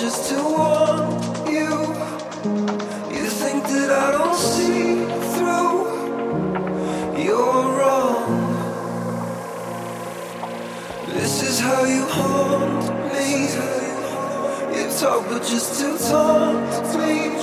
just to warn you. You think that I don't see through. You're wrong. This is how you haunt me. You talk, but just to taunt me.